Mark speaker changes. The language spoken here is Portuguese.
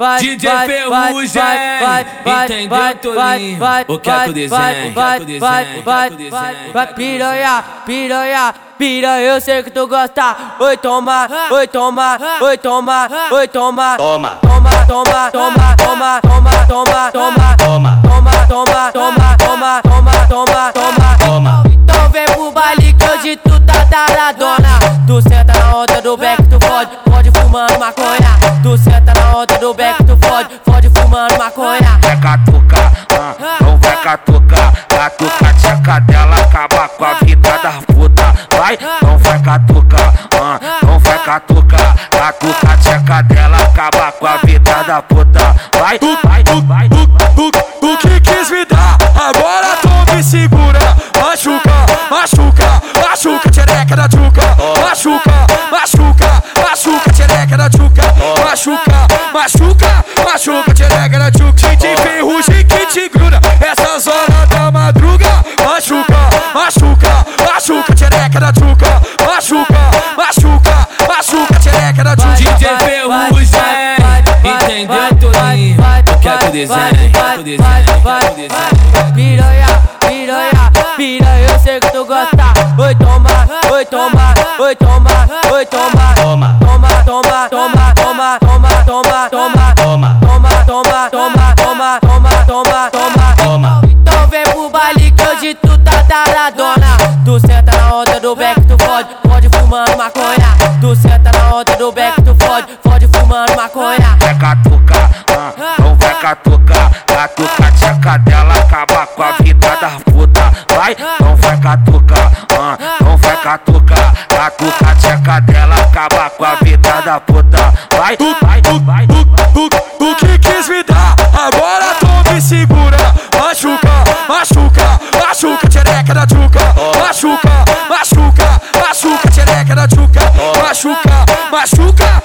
Speaker 1: vai,
Speaker 2: DJ
Speaker 1: vai,
Speaker 2: Ferrugem,
Speaker 1: vai, vai, vai,
Speaker 2: entendeu,
Speaker 1: vai, vai,
Speaker 2: desenho,
Speaker 1: vai,
Speaker 2: o que é
Speaker 1: vai,
Speaker 2: que o desenho,
Speaker 1: vai,
Speaker 2: é
Speaker 1: vai,
Speaker 2: desenho,
Speaker 1: vai, vai, piranha, piranha, piranha, eu sei que tu gosta. Oi, toma, oi, toma, oi, toma, oi, toma,
Speaker 3: Toma,
Speaker 1: toma, toma, toma, toma, toma, toma, toma,
Speaker 3: toma,
Speaker 1: toma, toma, toma, toma, toma, toma, toma.
Speaker 3: toma.
Speaker 1: Então vem pro baile que hoje tu tá taradona Tu senta na onda do beck, tu fode, fode fumando maconha. Tu senta onda do beck, tu fode, fode fumando maconha
Speaker 3: Vai catucar, ah, não vai catucar. Catuca tcheca dela, acaba com a vida da puta. Vai, não vai catucar, ah, não vai catucar. Catuca tcheca dela, acaba com a vida da puta. Vai, vai, vai,
Speaker 4: Tu, tu machuca, machuca, tchereca da tchuca. Machuca, machuca, machuca, tchereca da tchuca.
Speaker 2: DJ Ferrugem, entendeu, Tolinho? O que é que o desenho, o que é que o desenho, o que é que o desenho?
Speaker 1: Piranha, piranha, piranha, eu sei que tu gosta Oi, toma, oi, toma, oi, toma, oi, toma
Speaker 3: toma,
Speaker 1: Toma, toma, toma, toma, toma, toma, toma
Speaker 3: toma,
Speaker 1: Toma, toma, toma, toma, toma, toma, toma
Speaker 3: toma.
Speaker 1: Então vem pro baile que hoje tu taradona Tu senta na onda do beck, tu fode, fode fumando maconha Tu senta na onda do beck, tu fode, fode fumando maconha
Speaker 3: vai catucar, ah, não vai catucar. Catuca tcheca dela, acaba com a vida da puta. Vai, não vai catucar, ah, não vai catucar. Catuca tcheca dela, acaba com a vida da puta. Vai, vai, vai,
Speaker 4: Tu, Machuca, machuca,